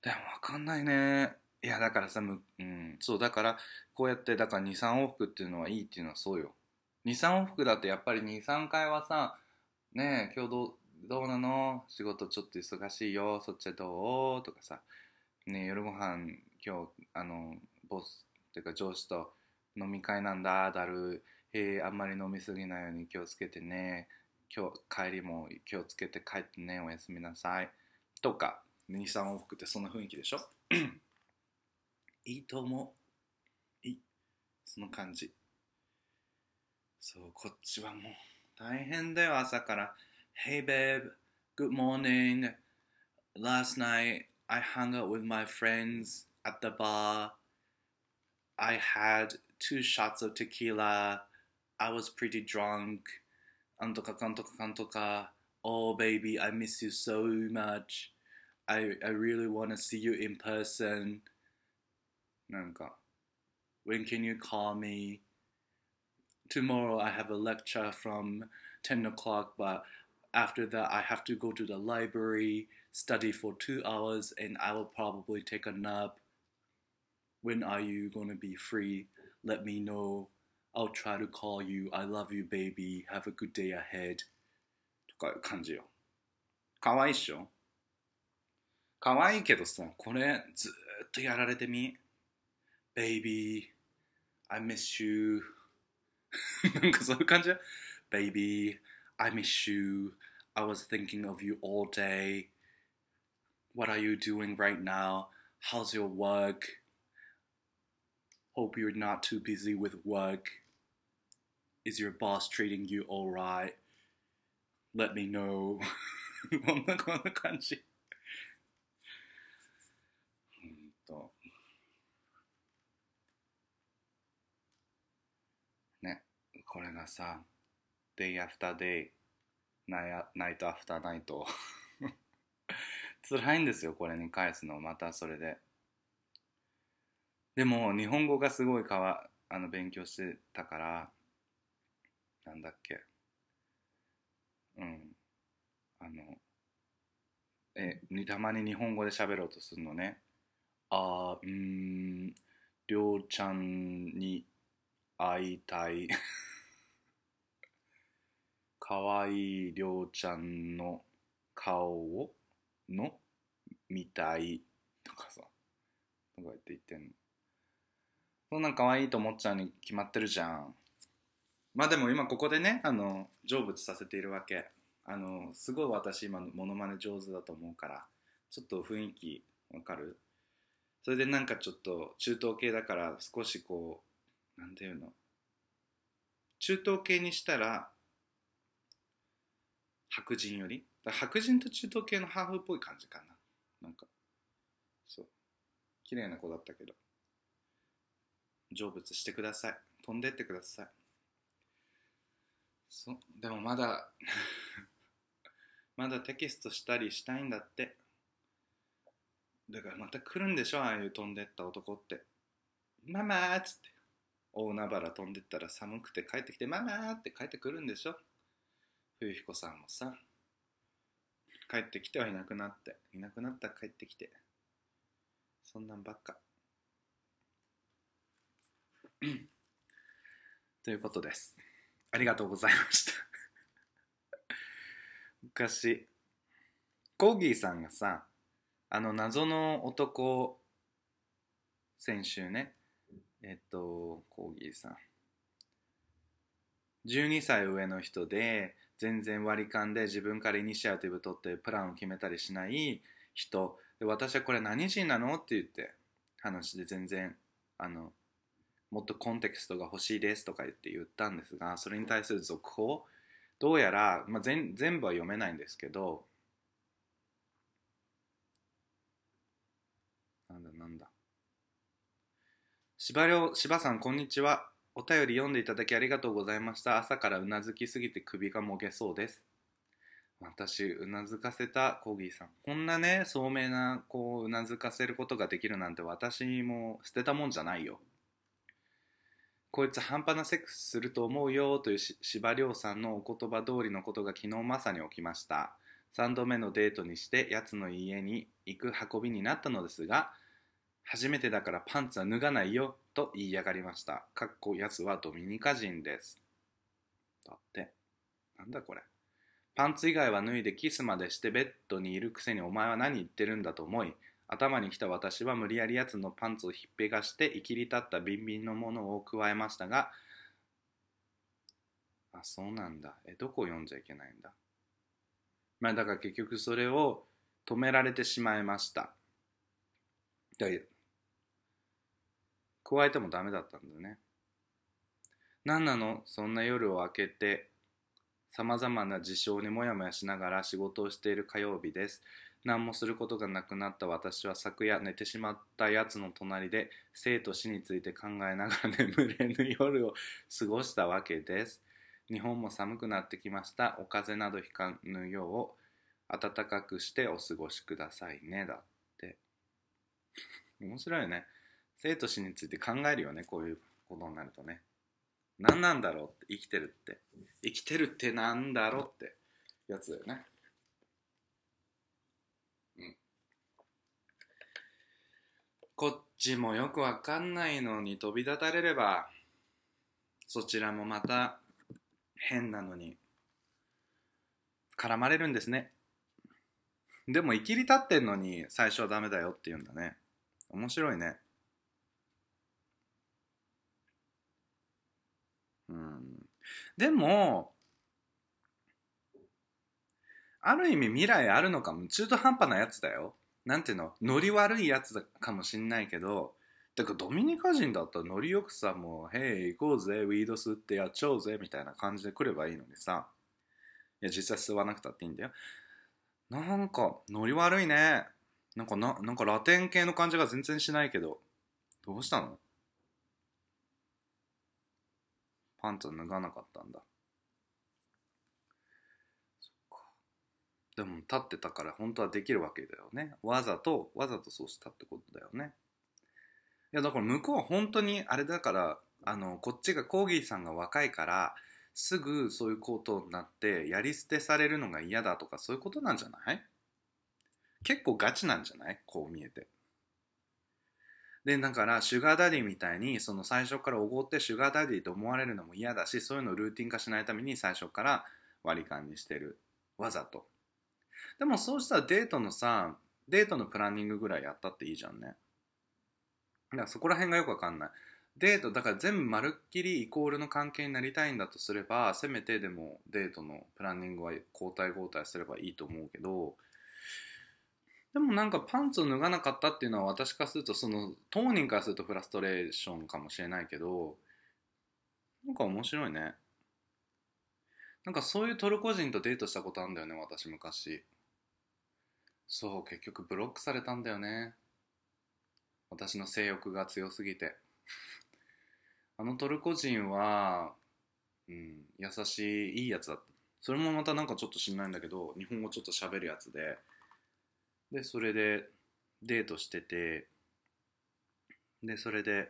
でも分かんないね。いやだからさむ、うん、そうだからこうやってだから23往復っていうのはいいっていうのはそうよ。23往復だってやっぱり23回はさねえ今日どうどうなの？仕事ちょっと忙しいよ。そっちはどう？とかさ。ね夜ご飯今日あのボスっていうか上司と飲み会なんだ。だるえー、あんまり飲みすぎないように気をつけてね。今日帰りも気をつけて帰ってね。おやすみなさい。とか23往復ってそんな雰囲気でしょ？いいと思ういいその感じそうこっちはもう大変だよ朝から Hey babe good morning last night I hung out with my friends at the bar I had two shots of tequila I was pretty drunk なんとかかんとかかんとか Oh baby I miss you so much I, I really want to see you in person なんか When can you call me? Tomorrow I have a lecture from 10 o'clock but after that I have to go to the library study for two hours and I will probably take a nap When are you gonna be free? Let me know I'll try to call you I love you baby Have a good day ahead と か感じよかわいいっしょかわいいけどさこれずーっとやられてみ Baby I miss you なんかそういう感じだ Baby I miss you I was thinking of you all day What are you doing right now? How's your work? Hope you're not too busy with work. Is your boss treating you alright? Let me know. こんなこんな感じ。 これがさ、Day after day, Night after night 辛いんですよ、これに返すの、またそれで。でも、日本語がすごいかわあの勉強してたから、なんだっけ。うん。あの、え、たまに日本語で喋ろうとするのね。あー、うーん、りょうちゃんに会いたい。かわいいりょうちゃんの顔をの見たい。とかさとか言って言ってんの。そんなん可愛いと思っちゃうに決まってるじゃん。まあでも今ここでねあの成仏させているわけ。あのすごい私今モノマネ上手だと思うからちょっと雰囲気わかる？それでなんかちょっと中東系だから少しこうなんていうの？中東系にしたら白人より？白人と中東系のハーフっぽい感じかな。なんかそう。綺麗な子だったけど。成仏してください。飛んでってください。そう。でもまだ まだテキストしたりしたいんだって。だからまた来るんでしょ？ああいう飛んでった男って。ママーっつって。大海原飛んでったら寒くて帰ってきてママーって帰ってくるんでしょ？冬彦さんもさ帰ってきてはいなくなっていなくなったら帰ってきてそんなんばっか。ということです。ありがとうございました。昔コーギーさんがさあの謎の男先週ねえっとコーギーさん。12歳上の人で全然割り勘で自分からイニシアティブ取ってプランを決めたりしない人。で私はこれ何人なのって言って話で全然あのもっとコンテクストが欲しいですとか言って言ったんですがそれに対する続報どうやら、まあ、全全部は読めないんですけどなんだなんだ。柴良柴さんこんにちは。お便り読んでいただきありがとうございました。朝からうなずきすぎて首がもげそうです。私うなずかせたコーギーさん。こんなね聡明なこううなずかせることができるなんて私も捨てたもんじゃないよ。こいつ半端なセックスすると思うよという柴良さんのお言葉通りのことが昨日まさに起きました。3度目のデートにしてやつの家に行く運びになったのですが初めてだからパンツは脱がないよ。と言いやがりました。かっこやつはドミニカ人です。だって、なんだこれ。パンツ以外は脱いでキスまでしてベッドにいるくせにお前は何言ってるんだと思い、頭に来た私は無理やりやつのパンツをひっぺがして生きり立ったビンビンのものを加えましたが、あ、そうなんだ。え、どこを読んじゃいけないんだ。まあだから結局それを止められてしまいました。加えてもダメだったんだね。何なの？そんな夜を明けて、様々な事象にもやもやしながら仕事をしている火曜日です。何もすることがなくなった私は昨夜寝てしまったやつの隣で生と死について考えながら眠れぬ夜を過ごしたわけです。日本も寒くなってきました。お風邪などひかぬよう暖かくしてお過ごしくださいね。だって。面白いよね。生と死について考えるよねこういうことになるとね。何なんだろうって生きてるって。生きてるってなんだろうってやつだよね。うん。こっちもよくわかんないのに飛び立たれればそちらもまた変なのに絡まれるんですね。でも生きり立ってんのに最初はダメだよって言うんだね。面白いねうんでもある意味未来あるのかも。中途半端なやつだよ。なんていうの？ノリ悪いやつかもしんないけど。だかドミニカ人だったらノリよくさもう「へい行こうぜウィード吸ってやっちゃおうぜ」みたいな感じで来ればいいのにさ。いや実際吸わなくたっていいんだよ。なんかノリ悪いね。なんかななんかラテン系の感じが全然しないけど。どうしたの？パンツ脱がなかったんだ。でも立ってたから本当はできるわけだよね。わざとわざとそうしたってことだよね。いやだから向こうは本当にあれだからあのこっちがコーギーさんが若いからすぐそういうことになってやり捨てされるのが嫌だとかそういうことなんじゃない？結構ガチなんじゃない？こう見えて。でだからシュガーダディみたいにその最初からおごってシュガーダディと思われるのも嫌だしそういうのをルーティン化しないために最初から割り勘にしてる。わざと。でもそうしたらデートのさデートのプランニングぐらいやったっていいじゃんね。だからそこら辺がよくわかんない。デート、だから全部まるっきりイコールの関係になりたいんだとすれば、せめてでもデートのプランニングは交代交代すればいいと思うけど、でもなんかパンツを脱がなかったっていうのは私からすると、その当人からするとフラストレーションかもしれないけど、なんか面白いね。なんかそういうトルコ人とデートしたことあるんだよね、私昔。そう、結局ブロックされたんだよね。私の性欲が強すぎてあのトルコ人は、うん、優しいいいやつだったそれもまたなんかちょっと知んないんだけど日本語ちょっと喋るやつででそれでデートしててでそれで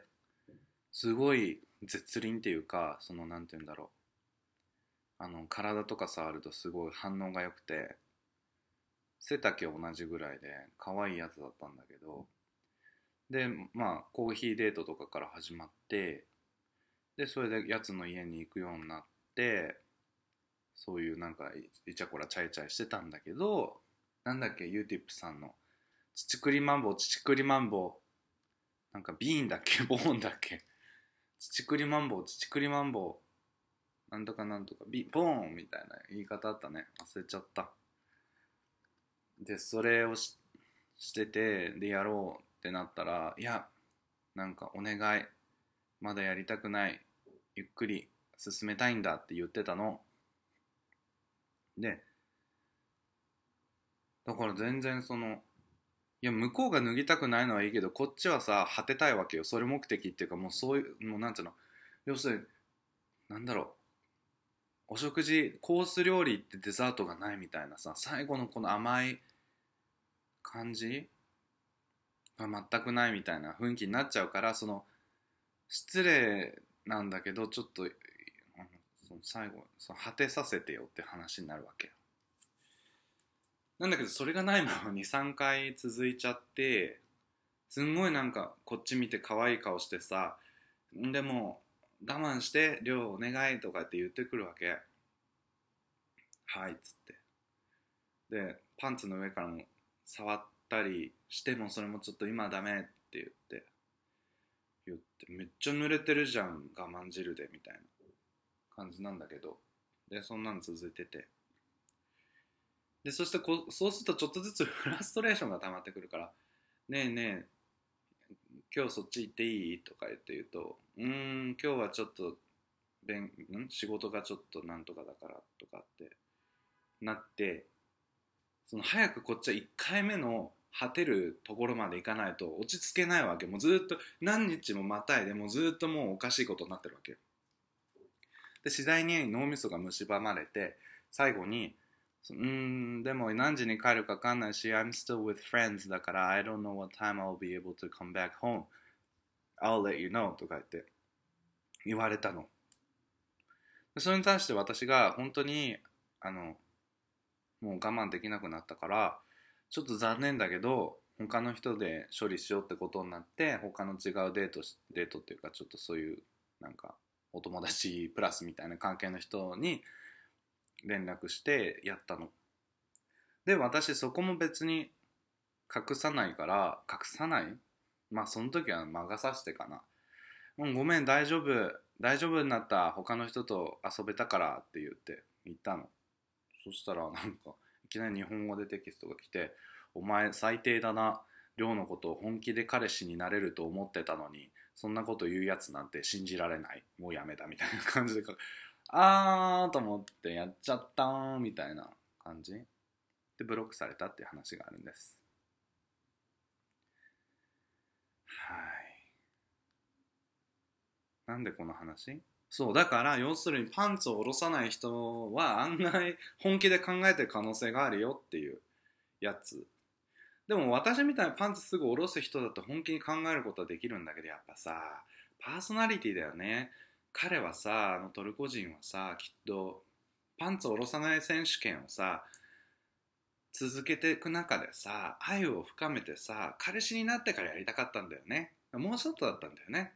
すごい絶倫っていうかそのなんて言うんだろう。あの体とか触るとすごい反応が良くて背丈同じぐらいで可愛いやつだったんだけどでまあコーヒーデートとかから始まってでそれでやつの家に行くようになってそういうなんかイチャコラチャイチャイしてたんだけどなんだっけユーティップさんの「乳栗マンボウ乳栗マンボウ」なんかビーンだっけ ボーンだっけ。乳栗マンボウ乳栗マンボウ。なんとかなんとか。ビボーンみたいな言い方あったね。忘れちゃった。でそれをししててでやろうってなったらいやなんかお願い。まだやりたくない。ゆっくり進めたいんだって言ってたの。でだから全然そのいや向こうが脱ぎたくないのはいいけどこっちはさ果てたいわけよ。それ目的っていうかもうそういうもうなんていうの？要するになんだろう。お食事コース料理ってデザートがないみたいなさ最後のこの甘い感じ？が全くないみたいな雰囲気になっちゃうからその失礼なんだけどちょっとその最後その果てさせてよって話になるわけよ。なんだけどそれがないものに3回続いちゃってすんごいなんかこっち見て可愛い顔してさでも我慢して「量お願い」とかって言ってくるわけはいっつって。でパンツの上からも触ったりしてもそれもちょっと今ダメって言って。言って。めっちゃ濡れてるじゃん我慢汁でみたいな感じなんだけど。でそんなの続いてて。でそしてこそうするとちょっとずつ フラストレーションが溜まってくるから「ねえねえ今日そっち行っていい?」とか言って言うと「うん今日はちょっとん？仕事がちょっとなんとかだから」とかってなってその早くこっちは1回目の果てるところまで行かないと落ち着けないわけ。もうずっと何日もまたいでもうずっともうおかしいことになってるわけ。で次第に脳みそが蝕まれて最後にうんでも何時に帰るか分かんないし I'm still with friends だから I don't know what time I'll be able to come back home. I'll let you know とか言って言われたの。それに対して私が本当にあのもう我慢できなくなったからちょっと残念だけど他の人で処理しようってことになって他の違うデートデートっていうかちょっとそういうなんかお友達プラスみたいな関係の人に連絡してやったの。で私そこも別に隠さないから隠さない？まあその時は魔が差してかな。もうごめん大丈夫。大丈夫になった。他の人と遊べたからって言って言ったの。そしたらなんかいきなり日本語でテキストが来て「お前最低だな。亮のことを本気で彼氏になれると思ってたのにそんなこと言うやつなんて信じられない。もうやめた」みたいな感じであーと思ってやっちゃったーみたいな感じ。でブロックされたっていう話があるんです。はい。なんでこの話？そうだから要するにパンツを下ろさない人は案外本気で考えてる可能性があるよっていうやつ。でも私みたいにパンツすぐ下ろす人だと本気に考えることはできるんだけどやっぱさパーソナリティだよね。彼はさあのトルコ人はさきっとパンツを下ろさない選手権をさ続けていく中でさ愛を深めてさ彼氏になってからやりたかったんだよね。もうちょっとだったんだよね。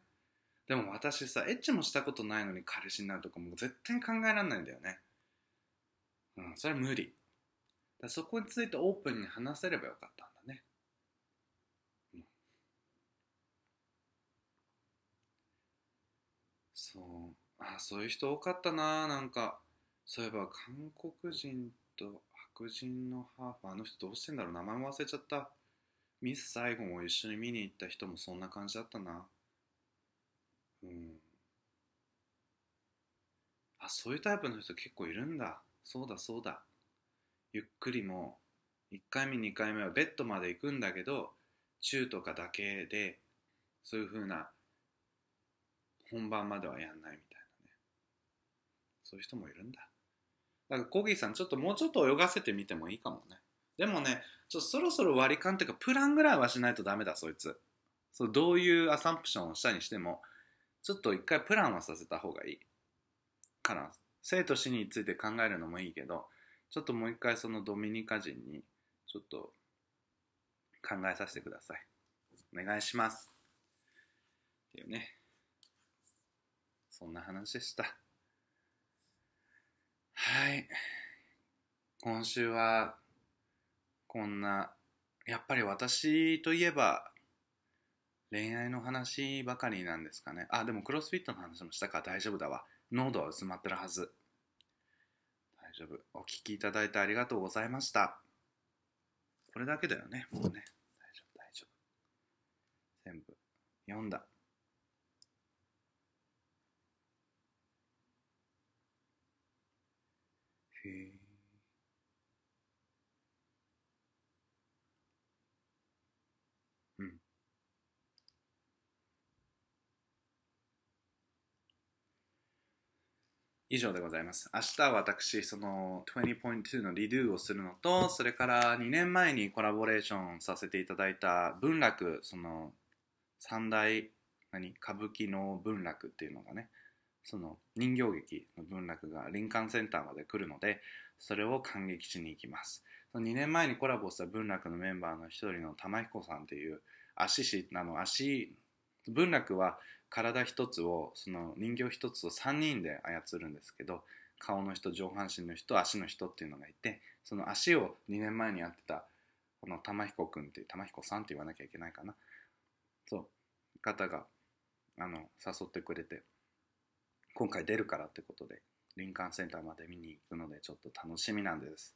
でも私さエッチもしたことないのに彼氏になるとかもう絶対考えられないんだよね。うんそれは無理。だそこについてオープンに話せればよかったんだね、うん、そう。あそういう人多かったな。なんかそういえば韓国人と白人のハーフあの人どうしてんだろう名前も忘れちゃった。ミス・サイゴンを一緒に見に行った人もそんな感じだったな。うん。あそういうタイプの人結構いるんだ。そうだそうだ。ゆっくりも1回目2回目はベッドまで行くんだけどチューとかだけでそういう風な本番まではやんないみたいなね。そういう人もいるんだ。だからコギーさんちょっともうちょっと泳がせてみてもいいかもね。でもねちょっとそろそろ割り勘っていうかプランぐらいはしないとダメだそいつ。そうどういうアサンプションをしたにしてもちょっと一回プランはさせた方がいいかな。生と死について考えるのもいいけどちょっともう一回そのドミニカ人にちょっと考えさせてください。お願いします。っていうね。そんな話でした。はい。今週はこんなやっぱり私といえば恋愛の話ばかりなんですかね。あでもクロスフィットの話もしたか。ら大丈夫だわ。喉は薄まってるはず。大丈夫。お聞きいただいてありがとうございました。これだけだよね。もうね。大丈夫大丈夫。全部読んだへえうん以上でございます。明日私、その20.2のリドゥをするのと、それから2年前にコラボレーションさせていただいた文楽、その三大、何歌舞伎の文楽っていうのがね、その人形劇の文楽が林間センターまで来るので、それを感激しに行きます。2年前にコラボした文楽のメンバーの一人の玉彦さんっていう足師なの足文楽は体一つをその人形一つを3人で操るんですけど顔の人上半身の人足の人っていうのがいてその足を2年前にやってたこの玉彦君っていう玉彦さんって言わなきゃいけないかな。そう方があの誘ってくれて今回出るからってことで林間センターまで見に行くのでちょっと楽しみなんです。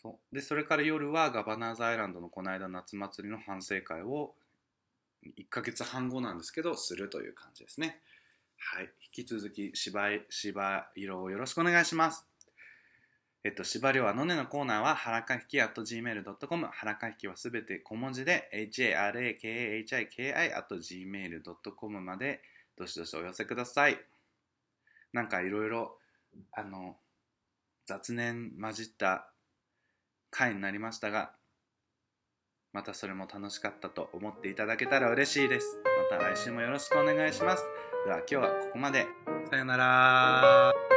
そう。でそれから夜はガバナーズアイランドのこの間夏祭りの反省会を1ヶ月半後なんですけどするという感じですねはい引き続き芝居芝色をよろしくお願いしますえっと、芝涼あのねのコーナーは、はらかひき at gmail.com。はらかひきはすべて小文字で、harakahiki at gmail.com まで、どしどしお寄せください。なんかいろいろ、あの、雑念混じった回になりましたが、またそれも楽しかったと思っていただけたら嬉しいです。また来週もよろしくお願いします。では今日はここまで。さよなら